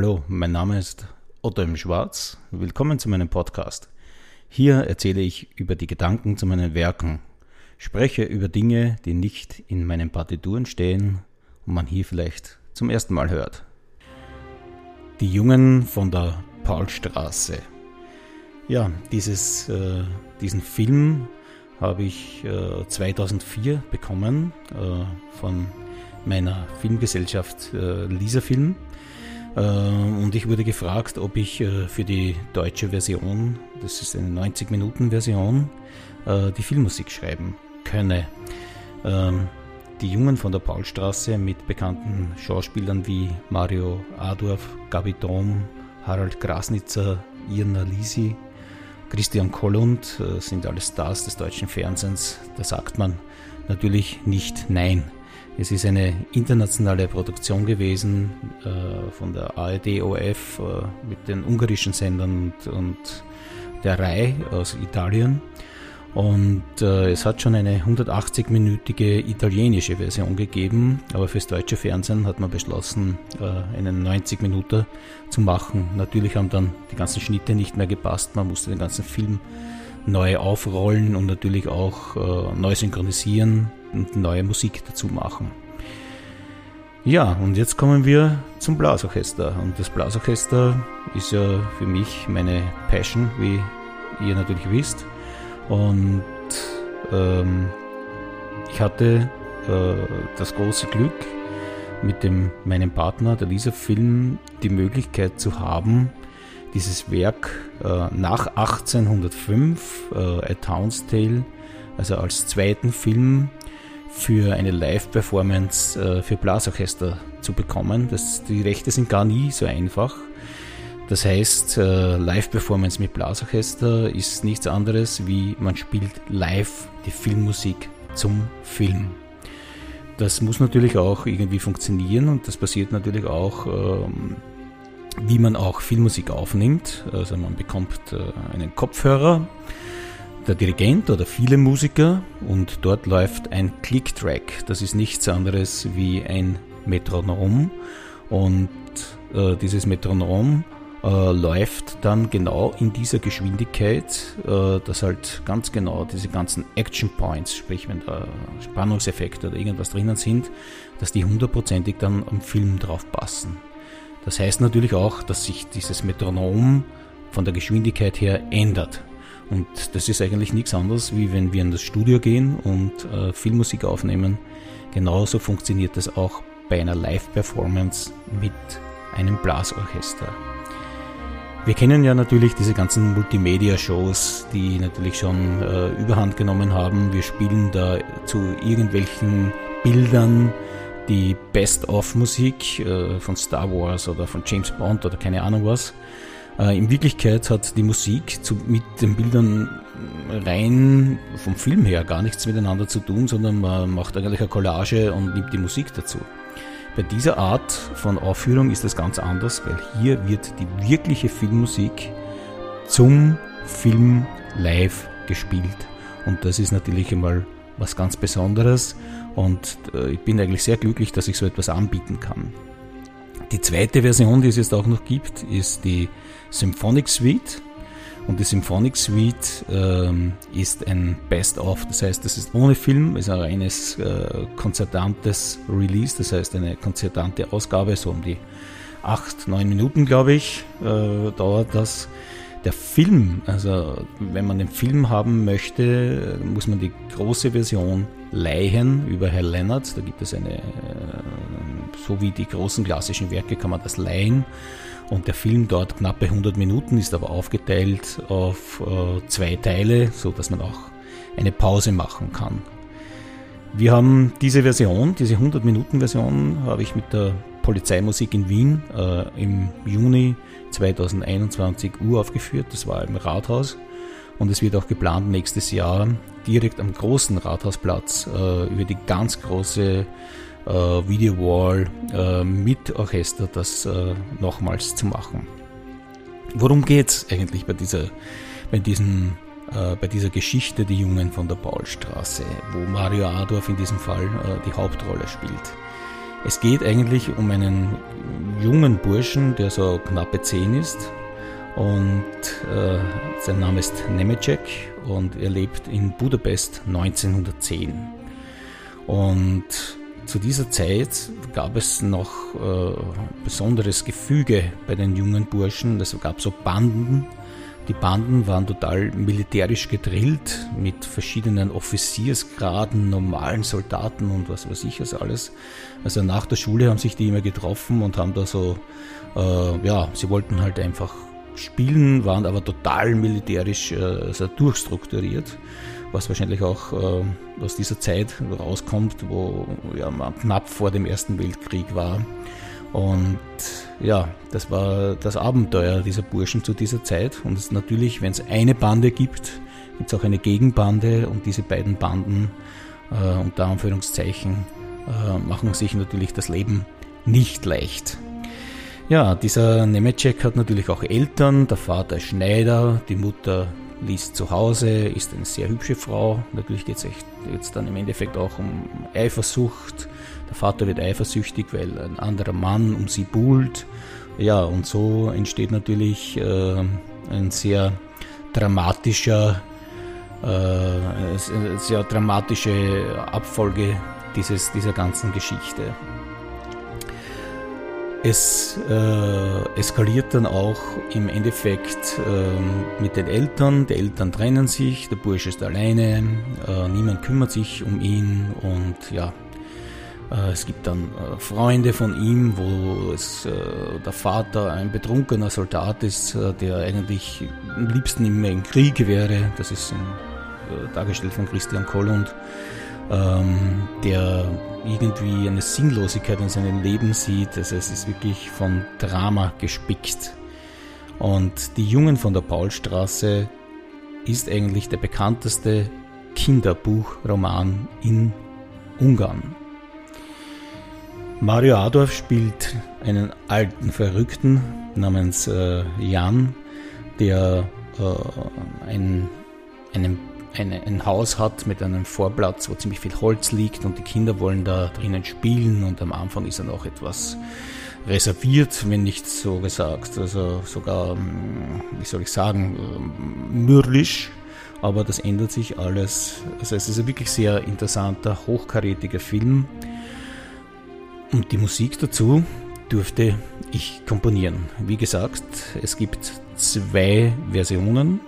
Hallo, mein Name ist Otto im Schwarz. Willkommen zu meinem Podcast. Hier erzähle ich über die Gedanken zu meinen Werken, spreche über Dinge, die nicht in meinen Partituren stehen und man hier vielleicht zum ersten Mal hört. Die Jungen von der Paulstraße. Ja, dieses, äh, diesen Film habe ich äh, 2004 bekommen äh, von meiner Filmgesellschaft äh, Lisa Film. Äh, und ich wurde gefragt, ob ich äh, für die deutsche Version, das ist eine 90-Minuten-Version, äh, die Filmmusik schreiben könne. Ähm, die Jungen von der Paulstraße mit bekannten Schauspielern wie Mario Adorf, Gabi Dom, Harald Grasnitzer, Irna Lisi, Christian Kollund sind alle Stars des deutschen Fernsehens. Da sagt man natürlich nicht Nein. Es ist eine internationale Produktion gewesen äh, von der ARD OF äh, mit den ungarischen Sendern und, und der RAI aus Italien. Und äh, es hat schon eine 180-minütige italienische Version gegeben, aber fürs deutsche Fernsehen hat man beschlossen, äh, einen 90 Minuten zu machen. Natürlich haben dann die ganzen Schnitte nicht mehr gepasst, man musste den ganzen Film neu aufrollen und natürlich auch äh, neu synchronisieren und neue Musik dazu machen. Ja, und jetzt kommen wir zum Blasorchester. Und das Blasorchester ist ja für mich meine Passion, wie ihr natürlich wisst. Und ähm, ich hatte äh, das große Glück, mit dem, meinem Partner, der Lisa Film, die Möglichkeit zu haben, dieses Werk äh, nach 1805, äh, A Town's Tale, also als zweiten Film für eine Live-Performance äh, für Blasorchester zu bekommen. Das, die Rechte sind gar nie so einfach. Das heißt, äh, Live-Performance mit Blasorchester ist nichts anderes wie man spielt live die Filmmusik zum Film. Das muss natürlich auch irgendwie funktionieren und das passiert natürlich auch, ähm, wie man auch Filmmusik aufnimmt. Also man bekommt äh, einen Kopfhörer der Dirigent oder viele Musiker und dort läuft ein Click-Track. Das ist nichts anderes wie ein Metronom und äh, dieses Metronom äh, läuft dann genau in dieser Geschwindigkeit, äh, dass halt ganz genau diese ganzen Action Points, sprich wenn da Spannungseffekte oder irgendwas drinnen sind, dass die hundertprozentig dann am Film drauf passen. Das heißt natürlich auch, dass sich dieses Metronom von der Geschwindigkeit her ändert. Und das ist eigentlich nichts anderes, wie wenn wir in das Studio gehen und äh, Filmmusik aufnehmen. Genauso funktioniert das auch bei einer Live-Performance mit einem Blasorchester. Wir kennen ja natürlich diese ganzen Multimedia-Shows, die natürlich schon äh, überhand genommen haben. Wir spielen da zu irgendwelchen Bildern die Best-of-Musik äh, von Star Wars oder von James Bond oder keine Ahnung was. Äh, in Wirklichkeit hat die Musik mit den Bildern rein vom Film her gar nichts miteinander zu tun, sondern man macht eigentlich eine Collage und nimmt die Musik dazu. Bei dieser Art von Aufführung ist das ganz anders, weil hier wird die wirkliche Filmmusik zum Film live gespielt. Und das ist natürlich einmal was ganz Besonderes und äh, ich bin eigentlich sehr glücklich, dass ich so etwas anbieten kann. Die zweite Version, die es jetzt auch noch gibt, ist die Symphonic Suite. Und die Symphonic Suite ähm, ist ein Best-of, das heißt, das ist ohne Film, ist ein reines äh, konzertantes Release, das heißt eine konzertante Ausgabe, so um die acht, neun Minuten, glaube ich, äh, dauert das. Der Film, also wenn man den Film haben möchte, muss man die große Version leihen über Herr Lennart. Da gibt es eine, äh, so wie die großen klassischen Werke, kann man das leihen. Und der Film dauert knappe 100 Minuten, ist aber aufgeteilt auf äh, zwei Teile, so dass man auch eine Pause machen kann. Wir haben diese Version, diese 100 Minuten Version, habe ich mit der Polizeimusik in Wien äh, im Juni 2021 uraufgeführt. Das war im Rathaus. Und es wird auch geplant, nächstes Jahr direkt am großen Rathausplatz äh, über die ganz große äh, Video Wall äh, mit Orchester das äh, nochmals zu machen. Worum geht es eigentlich bei dieser, bei diesen äh, bei dieser Geschichte Die Jungen von der Paulstraße, wo Mario Adorf in diesem Fall äh, die Hauptrolle spielt. Es geht eigentlich um einen jungen Burschen, der so knappe zehn ist und äh, sein Name ist Nemecek und er lebt in Budapest 1910. Und zu dieser Zeit gab es noch äh, besonderes Gefüge bei den jungen Burschen. Es gab so Banden. Die Banden waren total militärisch gedrillt mit verschiedenen Offiziersgraden, normalen Soldaten und was weiß ich was alles. Also nach der Schule haben sich die immer getroffen und haben da so, äh, ja, sie wollten halt einfach spielen, waren aber total militärisch äh, also durchstrukturiert was wahrscheinlich auch äh, aus dieser Zeit rauskommt, wo ja, man knapp vor dem Ersten Weltkrieg war. Und ja, das war das Abenteuer dieser Burschen zu dieser Zeit. Und es natürlich, wenn es eine Bande gibt, gibt es auch eine Gegenbande und diese beiden Banden äh, unter Anführungszeichen äh, machen sich natürlich das Leben nicht leicht. Ja, dieser Nemecek hat natürlich auch Eltern. Der Vater ist Schneider, die Mutter liest zu Hause, ist eine sehr hübsche Frau. Natürlich geht es jetzt dann im Endeffekt auch um Eifersucht. Der Vater wird eifersüchtig, weil ein anderer Mann um sie buhlt. Ja, und so entsteht natürlich äh, ein sehr dramatischer, äh, sehr dramatische Abfolge dieses, dieser ganzen Geschichte. Es äh, eskaliert dann auch im Endeffekt äh, mit den Eltern. Die Eltern trennen sich, der Bursche ist alleine, äh, niemand kümmert sich um ihn und ja, äh, es gibt dann äh, Freunde von ihm, wo es, äh, der Vater ein betrunkener Soldat ist, der eigentlich am liebsten immer im Krieg wäre. Das ist in, dargestellt von Christian Kollund ähm, der irgendwie eine Sinnlosigkeit in seinem Leben sieht. Also es ist wirklich von Drama gespickt. Und die Jungen von der Paulstraße ist eigentlich der bekannteste Kinderbuchroman in Ungarn. Mario Adorf spielt einen alten Verrückten namens äh, Jan, der äh, ein, einen eine, ein Haus hat mit einem Vorplatz, wo ziemlich viel Holz liegt und die Kinder wollen da drinnen spielen und am Anfang ist er noch etwas reserviert, wenn nicht so gesagt, also sogar, hm, wie soll ich sagen, hm, mürrisch, aber das ändert sich alles. Also es ist ein wirklich sehr interessanter, hochkarätiger Film und die Musik dazu durfte ich komponieren. Wie gesagt, es gibt zwei Versionen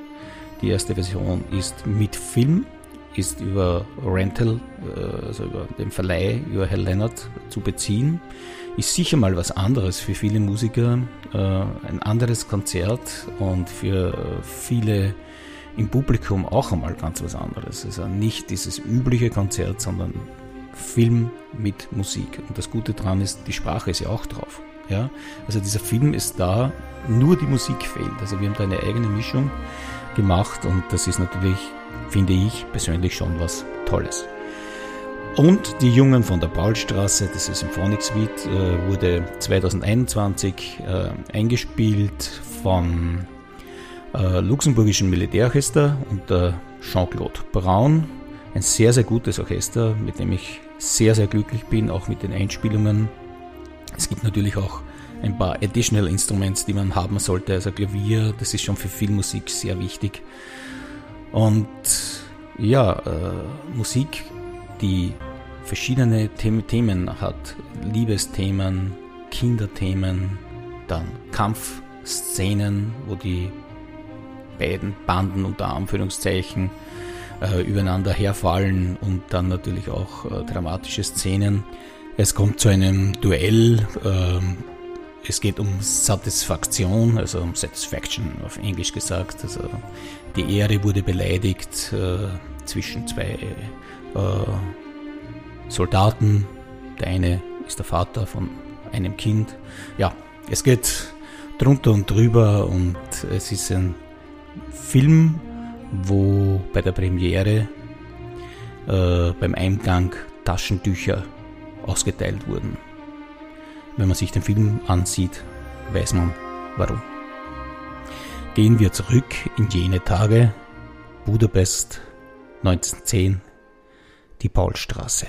die erste Version ist mit Film, ist über Rental, äh, also über den Verleih, über Herr Leonard zu beziehen. Ist sicher mal was anderes für viele Musiker, äh, ein anderes Konzert und für viele im Publikum auch einmal ganz was anderes. Also nicht dieses übliche Konzert, sondern Film mit Musik. Und das Gute daran ist, die Sprache ist ja auch drauf. Ja? Also dieser Film ist da, nur die Musik fehlt. Also wir haben da eine eigene Mischung gemacht und das ist natürlich, finde ich persönlich schon was Tolles. Und die Jungen von der Paulstraße, das ist Symphonic Suite, äh, wurde 2021 äh, eingespielt von äh, luxemburgischen Militärorchester unter Jean-Claude Braun. Ein sehr, sehr gutes Orchester, mit dem ich sehr, sehr glücklich bin, auch mit den Einspielungen. Es gibt natürlich auch ein paar Additional Instruments, die man haben sollte. Also Klavier, das ist schon für Filmmusik sehr wichtig. Und ja, äh, Musik, die verschiedene Themen hat. Liebesthemen, Kinderthemen, dann Kampfszenen, wo die beiden Banden unter Anführungszeichen äh, übereinander herfallen und dann natürlich auch äh, dramatische Szenen. Es kommt zu einem Duell äh, es geht um Satisfaktion, also um Satisfaction auf Englisch gesagt. Also die Ehre wurde beleidigt äh, zwischen zwei äh, Soldaten. Der eine ist der Vater von einem Kind. Ja, es geht drunter und drüber und es ist ein Film, wo bei der Premiere äh, beim Eingang Taschentücher ausgeteilt wurden. Wenn man sich den Film ansieht, weiß man warum. Gehen wir zurück in jene Tage, Budapest 1910, die Paulstraße.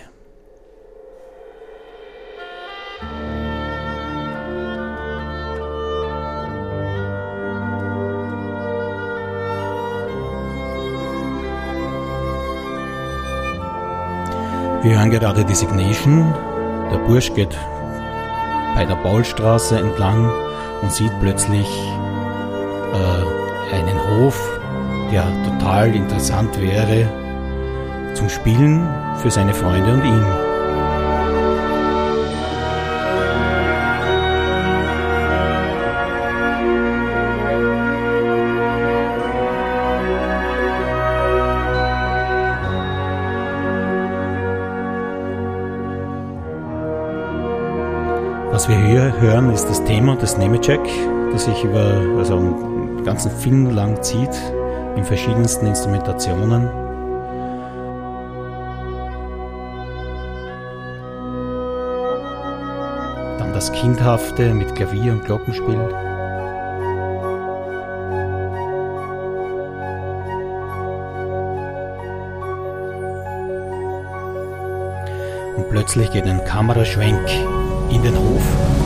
Wir hören gerade Designation. Der Bursch geht bei der Paulstraße entlang und sieht plötzlich äh, einen Hof, der total interessant wäre zum Spielen für seine Freunde und ihn. Hören, ist das Thema des Nemecheck, das sich über also den ganzen Film lang zieht, in verschiedensten Instrumentationen. Dann das Kindhafte mit Klavier und Glockenspiel. Und plötzlich geht ein Kameraschwenk in den Hof.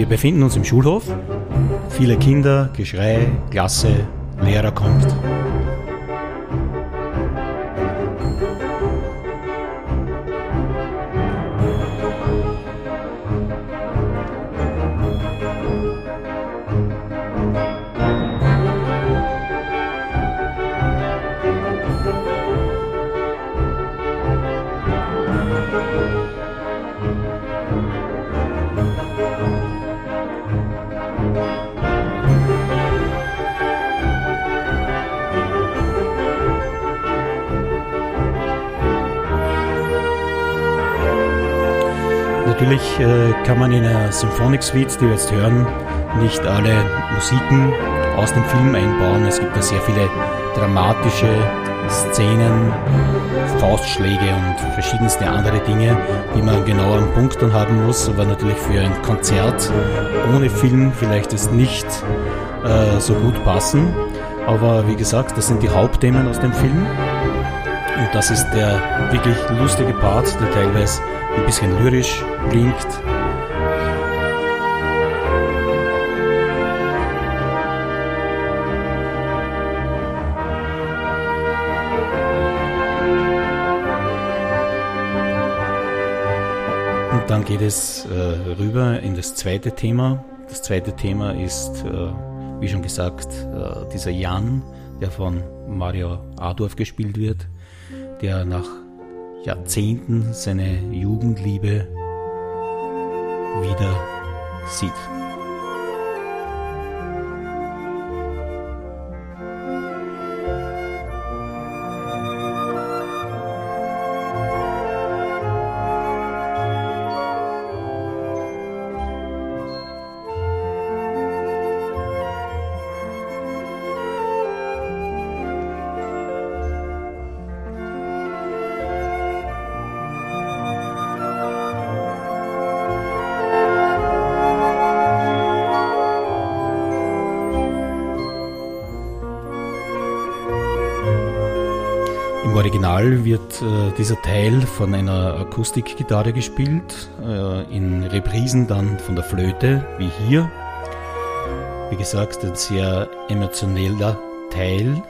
Wir befinden uns im Schulhof. Viele Kinder, Geschrei, Klasse, Lehrer kommt. Natürlich äh, kann man in einer Symphonic Suite, die wir jetzt hören, nicht alle Musiken aus dem Film einbauen. Es gibt da sehr viele dramatische Szenen, Faustschläge und verschiedenste andere Dinge, die man genau am Punkt dann haben muss. Aber natürlich für ein Konzert ohne Film vielleicht es nicht äh, so gut passen. Aber wie gesagt, das sind die Hauptthemen aus dem Film. Und das ist der wirklich lustige Part, der teilweise ein bisschen lyrisch klingt. Und dann geht es äh, rüber in das zweite Thema. Das zweite Thema ist, äh, wie schon gesagt, äh, dieser Jan, der von Mario Adorf gespielt wird, der nach Jahrzehnten seine Jugendliebe wieder sieht. Original wird äh, dieser Teil von einer Akustikgitarre gespielt, äh, in Reprisen dann von der Flöte, wie hier. Wie gesagt, ein sehr emotioneller Teil.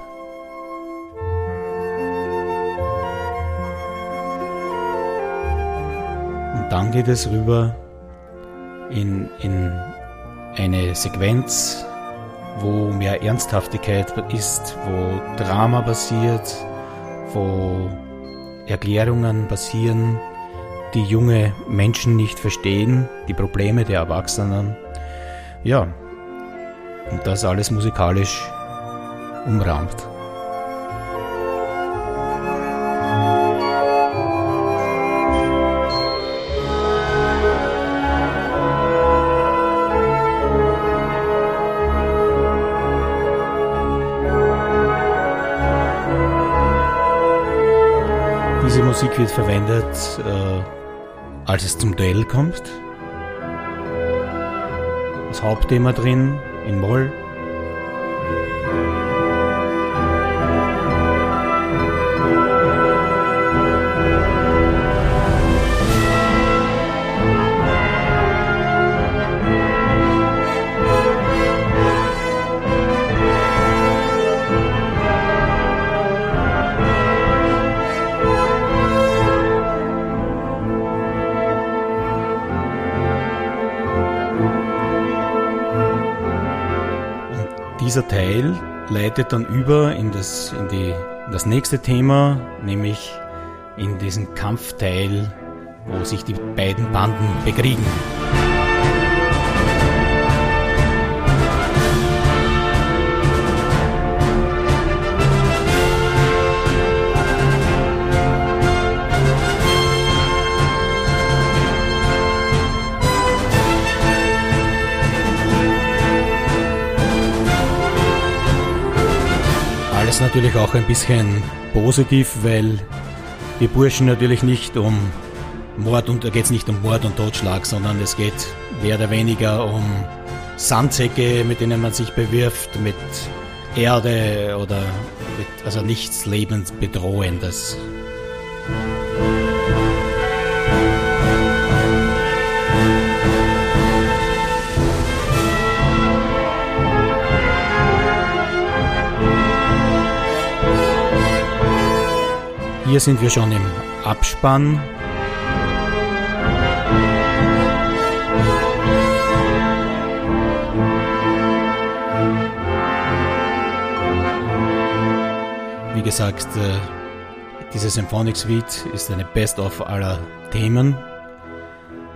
Und dann geht es rüber in, in eine Sequenz, wo mehr Ernsthaftigkeit ist, wo Drama passiert, wo Erklärungen basieren, die junge Menschen nicht verstehen, die Probleme der Erwachsenen. Ja, und das alles musikalisch umrahmt. Musik wird verwendet, äh, als es zum Duell kommt. Das Hauptthema drin in Moll. Dieser Teil leitet dann über in das, in die, in das nächste Thema, nämlich in diesen Kampfteil, wo sich die beiden Banden bekriegen. Natürlich auch ein bisschen positiv, weil die Burschen natürlich nicht um Mord und da geht es nicht um Mord und Totschlag, sondern es geht mehr oder weniger um Sandsäcke, mit denen man sich bewirft, mit Erde oder mit, also nichts lebensbedrohendes. Hier sind wir schon im Abspann. Wie gesagt, äh, diese Symphonic Suite ist eine Best-of aller Themen.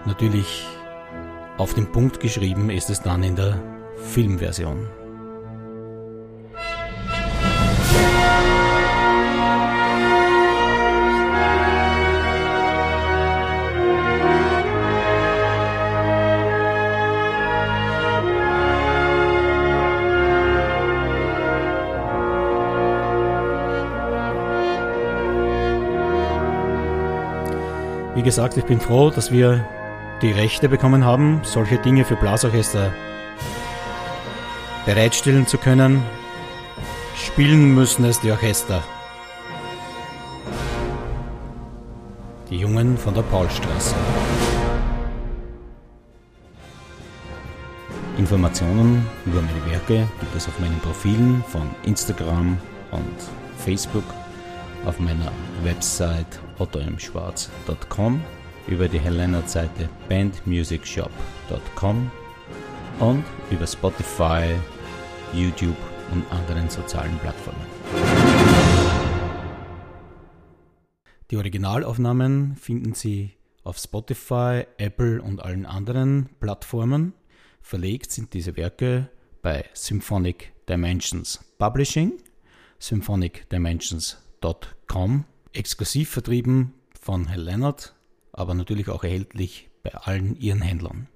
Natürlich auf den Punkt geschrieben ist es dann in der Filmversion. Wie gesagt, ich bin froh, dass wir die Rechte bekommen haben, solche Dinge für Blasorchester bereitstellen zu können. Spielen müssen es die Orchester. Die Jungen von der Paulstraße. Informationen über meine Werke gibt es auf meinen Profilen von Instagram und Facebook auf meiner Website ottomschwarz.com, über die Helena-Seite bandmusicshop.com und über Spotify, YouTube und anderen sozialen Plattformen. Die Originalaufnahmen finden Sie auf Spotify, Apple und allen anderen Plattformen. Verlegt sind diese Werke bei Symphonic Dimensions Publishing, Symphonic Dimensions www.leonard.com. Exklusiv vertrieben von Herr Leonard, aber natürlich auch erhältlich bei allen ihren Händlern.